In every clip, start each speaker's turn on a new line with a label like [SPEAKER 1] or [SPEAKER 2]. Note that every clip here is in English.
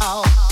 [SPEAKER 1] I'm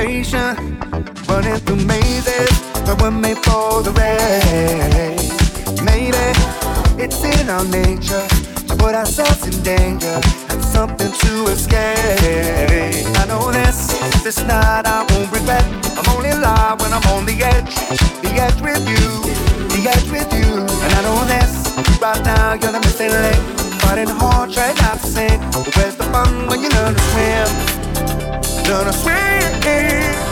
[SPEAKER 2] patient, running through mazes, but we're made for the race. Maybe it's in our nature to put ourselves in danger and something to escape. I know this, this night I won't regret. I'm only alive when I'm on the edge, the edge with you, the edge with you. And I know this, right now you're the missing link. Fighting hard, try not to sink. Where's the fun when you learn to swim? gonna swing